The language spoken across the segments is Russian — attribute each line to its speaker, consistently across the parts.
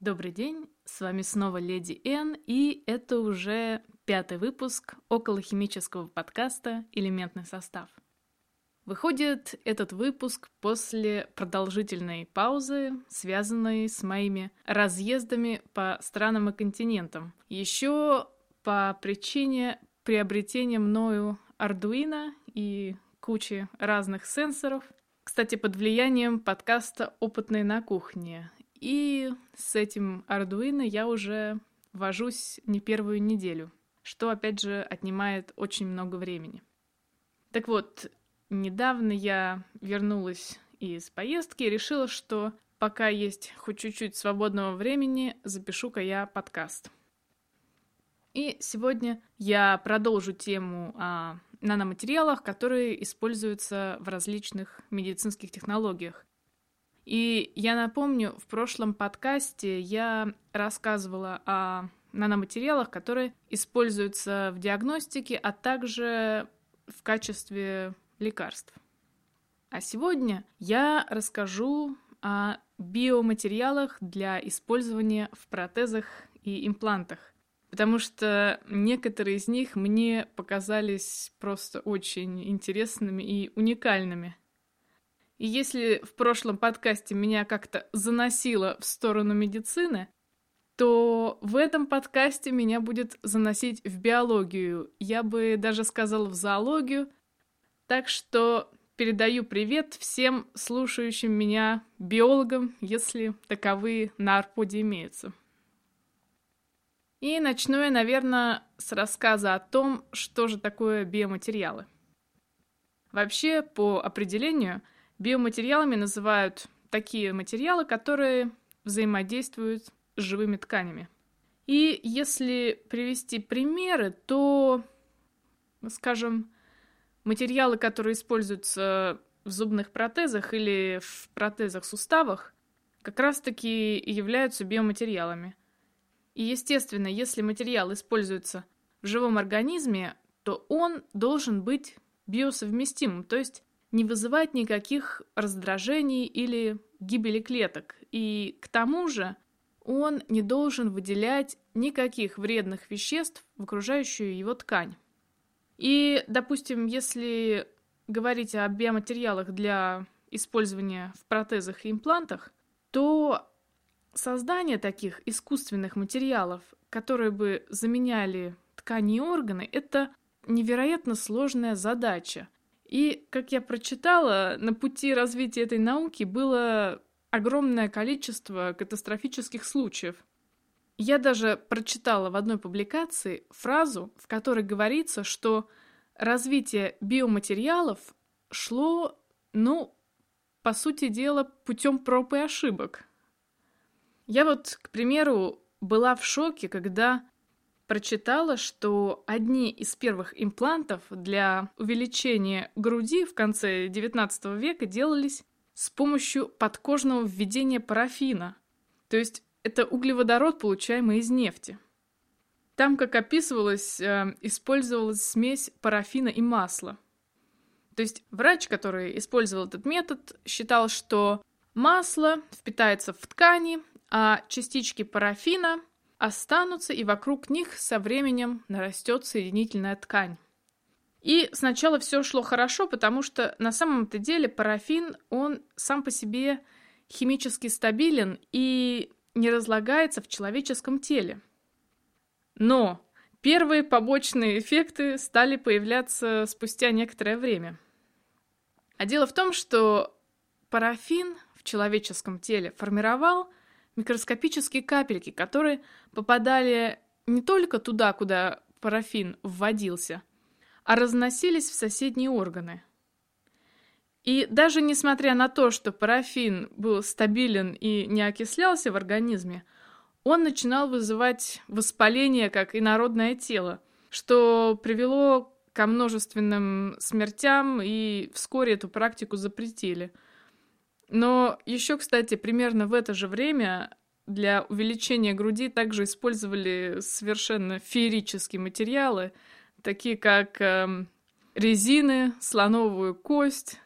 Speaker 1: Добрый день, с вами снова Леди Н, и это уже пятый выпуск околохимического подкаста «Элементный состав». Выходит этот выпуск после продолжительной паузы, связанной с моими разъездами по странам и континентам. Еще по причине приобретения мною Arduino и кучи разных сенсоров. Кстати, под влиянием подкаста «Опытные на кухне». И с этим Arduino я уже вожусь не первую неделю, что, опять же, отнимает очень много времени. Так вот, недавно я вернулась из поездки и решила, что пока есть хоть чуть-чуть свободного времени, запишу-ка я подкаст. И сегодня я продолжу тему о наноматериалах, которые используются в различных медицинских технологиях. И я напомню, в прошлом подкасте я рассказывала о наноматериалах, которые используются в диагностике, а также в качестве лекарств. А сегодня я расскажу о биоматериалах для использования в протезах и имплантах потому что некоторые из них мне показались просто очень интересными и уникальными. И если в прошлом подкасте меня как-то заносило в сторону медицины, то в этом подкасте меня будет заносить в биологию, я бы даже сказала в зоологию. Так что передаю привет всем слушающим меня биологам, если таковые на Арподе имеются. И начну я, наверное, с рассказа о том, что же такое биоматериалы. Вообще, по определению, биоматериалами называют такие материалы, которые взаимодействуют с живыми тканями. И если привести примеры, то, скажем, материалы, которые используются в зубных протезах или в протезах суставах, как раз-таки являются биоматериалами. И, естественно, если материал используется в живом организме, то он должен быть биосовместимым, то есть не вызывать никаких раздражений или гибели клеток. И к тому же он не должен выделять никаких вредных веществ в окружающую его ткань. И, допустим, если говорить о биоматериалах для использования в протезах и имплантах, то Создание таких искусственных материалов, которые бы заменяли ткани и органы, это невероятно сложная задача. И, как я прочитала, на пути развития этой науки было огромное количество катастрофических случаев. Я даже прочитала в одной публикации фразу, в которой говорится, что развитие биоматериалов шло, ну, по сути дела, путем проб и ошибок. Я вот, к примеру, была в шоке, когда прочитала, что одни из первых имплантов для увеличения груди в конце XIX века делались с помощью подкожного введения парафина. То есть это углеводород, получаемый из нефти. Там, как описывалось, э, использовалась смесь парафина и масла. То есть врач, который использовал этот метод, считал, что масло впитается в ткани, а частички парафина останутся, и вокруг них со временем нарастет соединительная ткань. И сначала все шло хорошо, потому что на самом-то деле парафин, он сам по себе химически стабилен и не разлагается в человеческом теле. Но первые побочные эффекты стали появляться спустя некоторое время. А дело в том, что парафин в человеческом теле формировал микроскопические капельки, которые попадали не только туда, куда парафин вводился, а разносились в соседние органы. И даже несмотря на то, что парафин был стабилен и не окислялся в организме, он начинал вызывать воспаление как инородное тело, что привело ко множественным смертям, и вскоре эту практику запретили – но еще, кстати, примерно в это же время для увеличения груди также использовали совершенно феерические материалы, такие как э, резины, слоновую кость.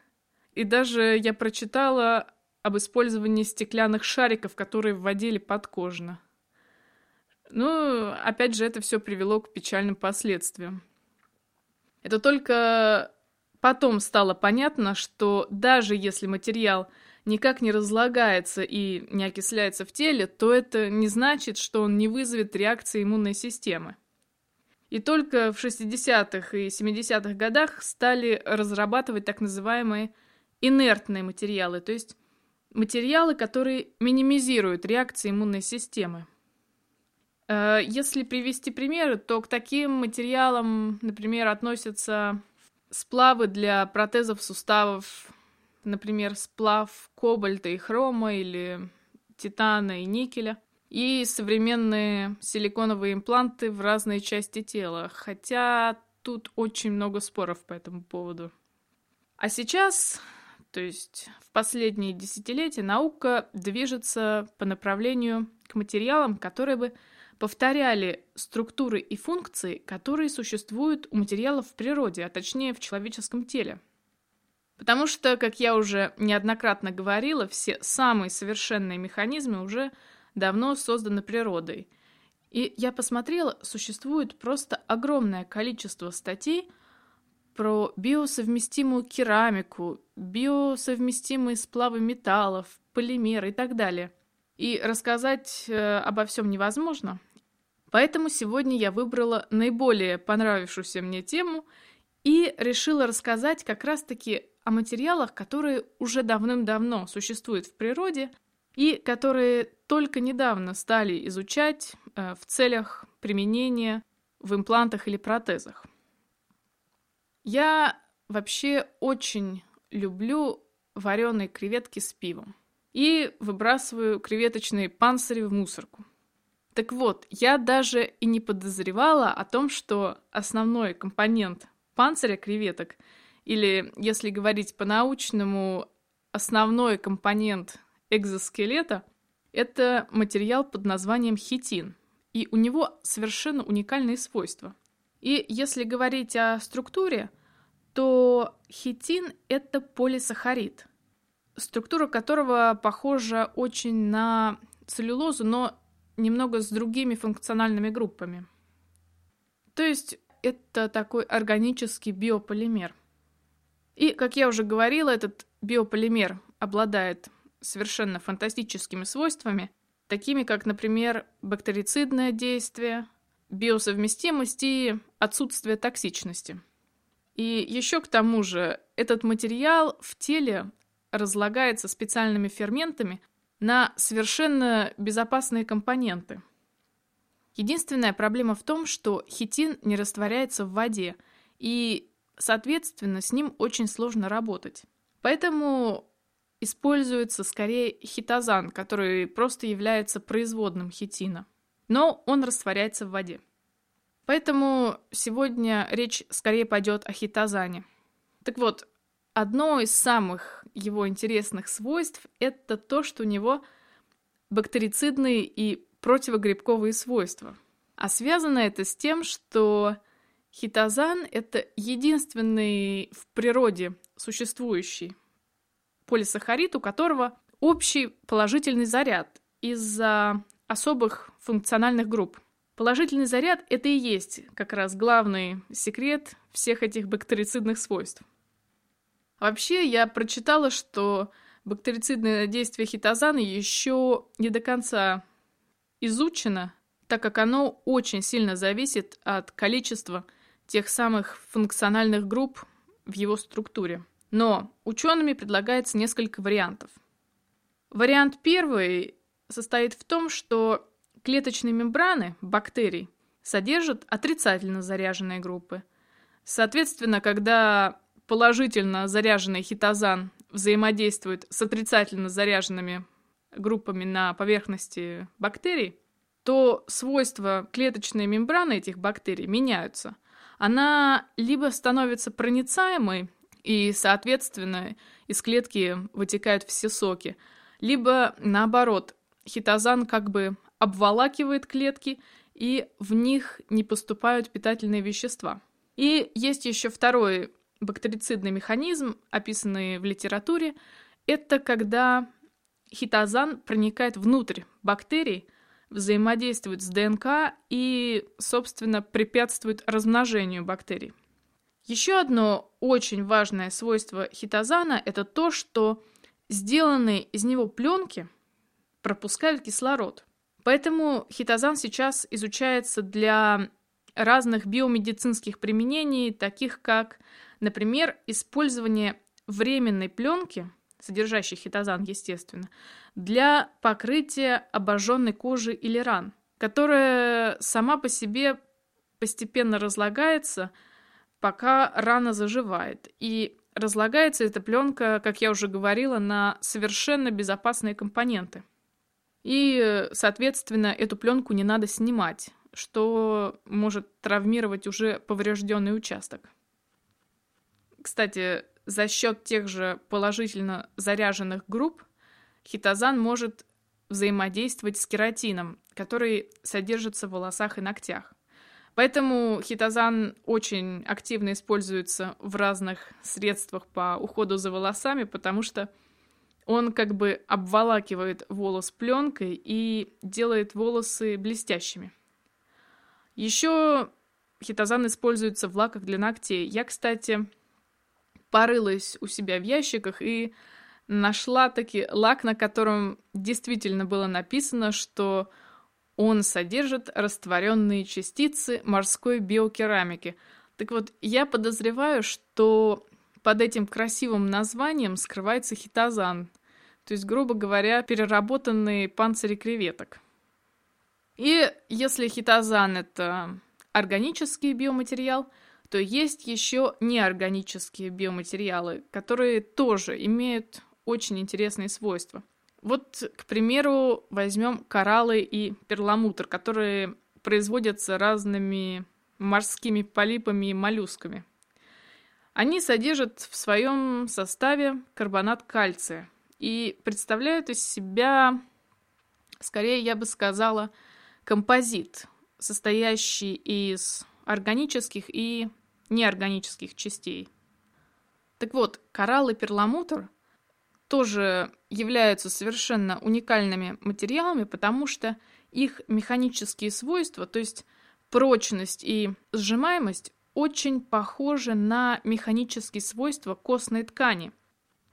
Speaker 1: И даже я прочитала об использовании стеклянных шариков, которые вводили подкожно. Ну, опять же, это все привело к печальным последствиям. Это только потом стало понятно, что даже если материал никак не разлагается и не окисляется в теле, то это не значит, что он не вызовет реакции иммунной системы. И только в 60-х и 70-х годах стали разрабатывать так называемые инертные материалы, то есть материалы, которые минимизируют реакции иммунной системы. Э, если привести примеры, то к таким материалам, например, относятся сплавы для протезов суставов, например, сплав кобальта и хрома или титана и никеля, и современные силиконовые импланты в разные части тела, хотя тут очень много споров по этому поводу. А сейчас, то есть в последние десятилетия, наука движется по направлению к материалам, которые бы повторяли структуры и функции, которые существуют у материалов в природе, а точнее в человеческом теле. Потому что, как я уже неоднократно говорила, все самые совершенные механизмы уже давно созданы природой. И я посмотрела, существует просто огромное количество статей про биосовместимую керамику, биосовместимые сплавы металлов, полимеры и так далее. И рассказать э, обо всем невозможно. Поэтому сегодня я выбрала наиболее понравившуюся мне тему и решила рассказать как раз-таки о материалах, которые уже давным-давно существуют в природе и которые только недавно стали изучать э, в целях применения в имплантах или протезах. Я вообще очень люблю вареные креветки с пивом и выбрасываю креветочные панцири в мусорку. Так вот, я даже и не подозревала о том, что основной компонент панциря креветок, или, если говорить по-научному, основной компонент экзоскелета – это материал под названием хитин, и у него совершенно уникальные свойства. И если говорить о структуре, то хитин – это полисахарид, структура которого похожа очень на целлюлозу, но немного с другими функциональными группами. То есть это такой органический биополимер. И, как я уже говорила, этот биополимер обладает совершенно фантастическими свойствами, такими как, например, бактерицидное действие, биосовместимость и отсутствие токсичности. И еще к тому же этот материал в теле разлагается специальными ферментами на совершенно безопасные компоненты. Единственная проблема в том, что хитин не растворяется в воде, и, соответственно, с ним очень сложно работать. Поэтому используется скорее хитозан, который просто является производным хитина. Но он растворяется в воде. Поэтому сегодня речь скорее пойдет о хитозане. Так вот, одно из самых его интересных свойств – это то, что у него бактерицидные и противогрибковые свойства. А связано это с тем, что хитозан – это единственный в природе существующий полисахарид, у которого общий положительный заряд из-за особых функциональных групп. Положительный заряд – это и есть как раз главный секрет всех этих бактерицидных свойств. Вообще, я прочитала, что бактерицидное действие хитозана еще не до конца изучено, так как оно очень сильно зависит от количества тех самых функциональных групп в его структуре. Но учеными предлагается несколько вариантов. Вариант первый состоит в том, что клеточные мембраны бактерий содержат отрицательно заряженные группы. Соответственно, когда положительно заряженный хитозан взаимодействует с отрицательно заряженными группами на поверхности бактерий, то свойства клеточной мембраны этих бактерий меняются. Она либо становится проницаемой и, соответственно, из клетки вытекают все соки. Либо, наоборот, хитозан как бы обволакивает клетки, и в них не поступают питательные вещества. И есть еще второй бактерицидный механизм, описанный в литературе, это когда хитозан проникает внутрь бактерий, взаимодействует с ДНК и, собственно, препятствует размножению бактерий. Еще одно очень важное свойство хитозана – это то, что сделанные из него пленки пропускают кислород. Поэтому хитозан сейчас изучается для разных биомедицинских применений, таких как, например, использование временной пленки, содержащей хитозан, естественно, для покрытия обожженной кожи или ран, которая сама по себе постепенно разлагается, пока рана заживает. И разлагается эта пленка, как я уже говорила, на совершенно безопасные компоненты. И, соответственно, эту пленку не надо снимать, что может травмировать уже поврежденный участок. Кстати, за счет тех же положительно заряженных групп хитозан может взаимодействовать с кератином, который содержится в волосах и ногтях. Поэтому хитозан очень активно используется в разных средствах по уходу за волосами, потому что он как бы обволакивает волос пленкой и делает волосы блестящими. Еще хитозан используется в лаках для ногтей. Я, кстати, порылась у себя в ящиках и нашла таки лак, на котором действительно было написано, что он содержит растворенные частицы морской биокерамики. Так вот, я подозреваю, что под этим красивым названием скрывается хитозан, то есть, грубо говоря, переработанные панцири креветок. И если хитозан — это органический биоматериал, то есть еще неорганические биоматериалы, которые тоже имеют очень интересные свойства. Вот, к примеру, возьмем кораллы и перламутр, которые производятся разными морскими полипами и моллюсками. Они содержат в своем составе карбонат кальция и представляют из себя, скорее я бы сказала, композит, состоящий из органических и неорганических частей. Так вот, коралл и перламутр тоже являются совершенно уникальными материалами, потому что их механические свойства, то есть прочность и сжимаемость, очень похожи на механические свойства костной ткани.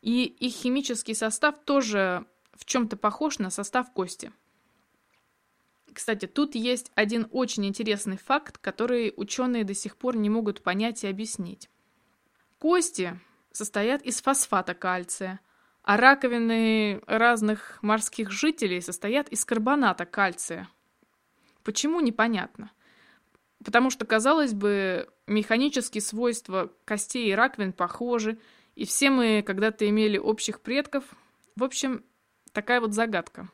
Speaker 1: И их химический состав тоже в чем-то похож на состав кости. Кстати, тут есть один очень интересный факт, который ученые до сих пор не могут понять и объяснить. Кости состоят из фосфата кальция, а раковины разных морских жителей состоят из карбоната кальция. Почему, непонятно. Потому что, казалось бы, механические свойства костей и раковин похожи, и все мы когда-то имели общих предков. В общем, такая вот загадка.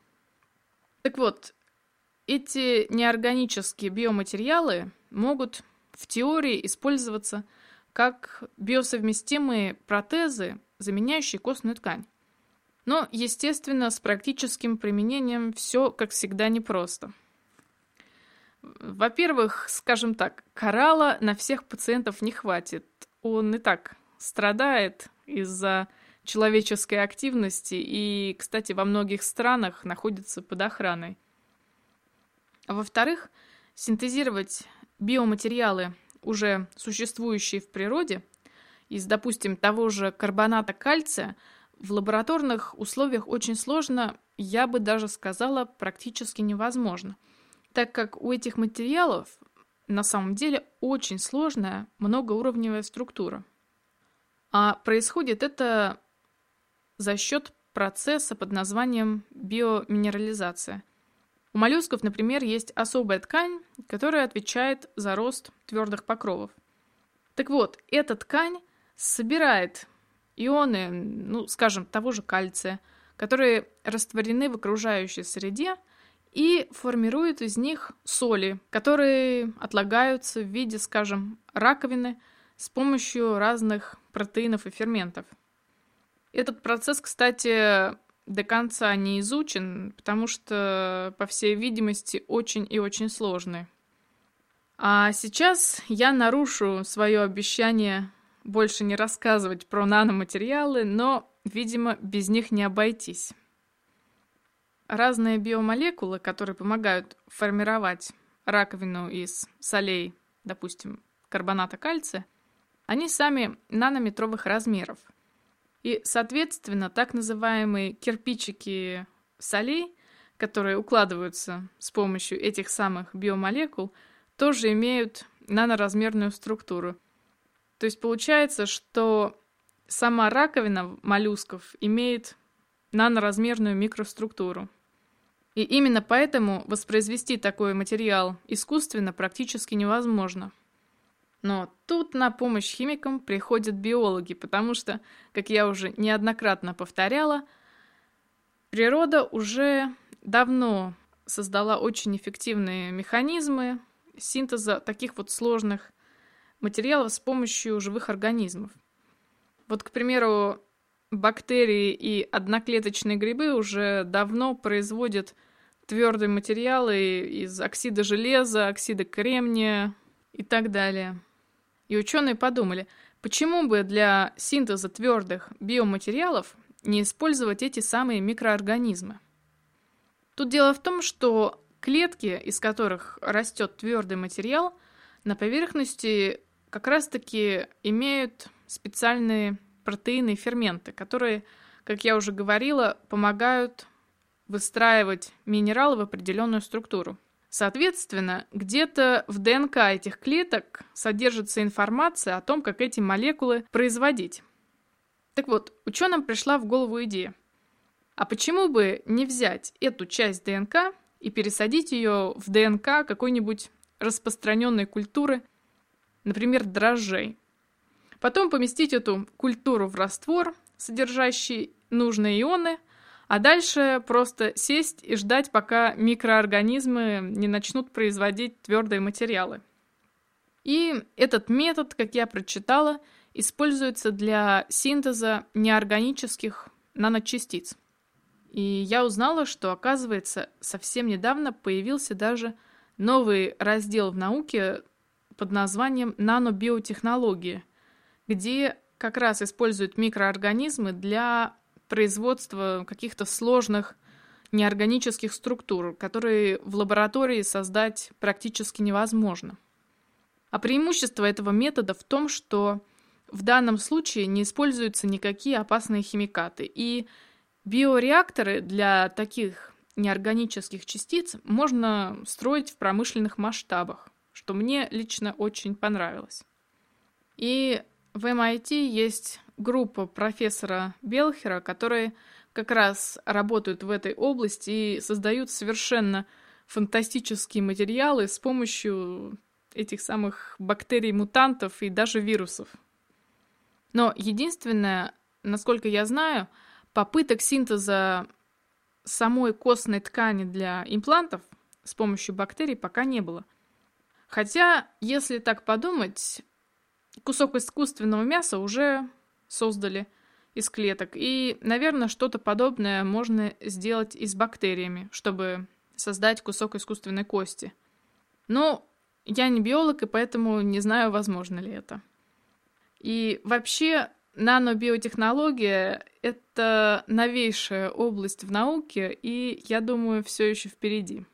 Speaker 1: Так вот, эти неорганические биоматериалы могут в теории использоваться как биосовместимые протезы, заменяющие костную ткань. Но, естественно, с практическим применением все, как всегда, непросто. Во-первых, скажем так, коралла на всех пациентов не хватит. Он и так страдает из-за человеческой активности и, кстати, во многих странах находится под охраной. А во-вторых, синтезировать биоматериалы, уже существующие в природе, из, допустим, того же карбоната кальция, в лабораторных условиях очень сложно, я бы даже сказала, практически невозможно, так как у этих материалов на самом деле очень сложная многоуровневая структура. А происходит это за счет процесса под названием биоминерализация – у моллюсков, например, есть особая ткань, которая отвечает за рост твердых покровов. Так вот, эта ткань собирает ионы, ну, скажем, того же кальция, которые растворены в окружающей среде и формирует из них соли, которые отлагаются в виде, скажем, раковины с помощью разных протеинов и ферментов. Этот процесс, кстати, до конца не изучен, потому что, по всей видимости, очень и очень сложный. А сейчас я нарушу свое обещание больше не рассказывать про наноматериалы, но, видимо, без них не обойтись. разные биомолекулы, которые помогают формировать раковину из солей, допустим, карбоната кальция, они сами нанометровых размеров. И, соответственно, так называемые кирпичики солей, которые укладываются с помощью этих самых биомолекул, тоже имеют наноразмерную структуру. То есть получается, что сама раковина моллюсков имеет наноразмерную микроструктуру. И именно поэтому воспроизвести такой материал искусственно практически невозможно. Но тут на помощь химикам приходят биологи, потому что, как я уже неоднократно повторяла, природа уже давно создала очень эффективные механизмы синтеза таких вот сложных материалов с помощью живых организмов. Вот, к примеру, бактерии и одноклеточные грибы уже давно производят твердые материалы из оксида железа, оксида кремния и так далее. И ученые подумали, почему бы для синтеза твердых биоматериалов не использовать эти самые микроорганизмы. Тут дело в том, что клетки, из которых растет твердый материал, на поверхности как раз-таки имеют специальные протеины и ферменты, которые, как я уже говорила, помогают выстраивать минералы в определенную структуру. Соответственно, где-то в ДНК этих клеток содержится информация о том, как эти молекулы производить. Так вот, ученым пришла в голову идея. А почему бы не взять эту часть ДНК и пересадить ее в ДНК какой-нибудь распространенной культуры, например, дрожжей? Потом поместить эту культуру в раствор, содержащий нужные ионы, а дальше просто сесть и ждать, пока микроорганизмы не начнут производить твердые материалы. И этот метод, как я прочитала, используется для синтеза неорганических наночастиц. И я узнала, что, оказывается, совсем недавно появился даже новый раздел в науке под названием нанобиотехнологии, где как раз используют микроорганизмы для производства каких-то сложных неорганических структур, которые в лаборатории создать практически невозможно. А преимущество этого метода в том, что в данном случае не используются никакие опасные химикаты, и биореакторы для таких неорганических частиц можно строить в промышленных масштабах, что мне лично очень понравилось. И в MIT есть группа профессора Белхера, которые как раз работают в этой области и создают совершенно фантастические материалы с помощью этих самых бактерий-мутантов и даже вирусов. Но единственное, насколько я знаю, попыток синтеза самой костной ткани для имплантов с помощью бактерий пока не было. Хотя, если так подумать, кусок искусственного мяса уже создали из клеток. И, наверное, что-то подобное можно сделать и с бактериями, чтобы создать кусок искусственной кости. Но я не биолог, и поэтому не знаю, возможно ли это. И вообще, нанобиотехнология — это новейшая область в науке, и, я думаю, все еще впереди.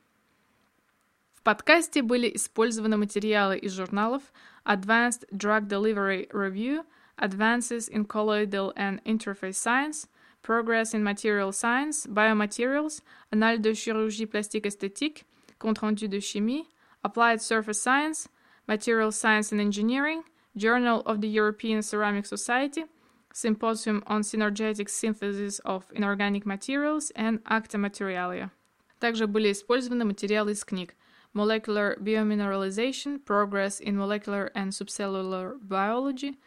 Speaker 1: В подкасте были использованы материалы из журналов Advanced Drug Delivery Review, Advances in Colloidal and Interface Science, Progress in Material Science, Biomaterials, Annales de chirurgie plastique esthétique, Compte rendu de chimie, Applied Surface Science, Material Science and Engineering, Journal of the European Ceramic Society, Symposium on Synergetic Synthesis of Inorganic Materials and Acta Materialia. Также были использованы материалы из книг Molecular Biomineralization, Progress in Molecular and Subcellular Biology,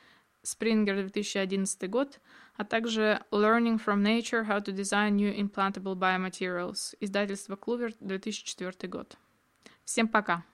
Speaker 1: Springer 2011 год, а также Learning from Nature How to Design New Implantable Biomaterials, издательство Клувер 2004 год. Всем пока!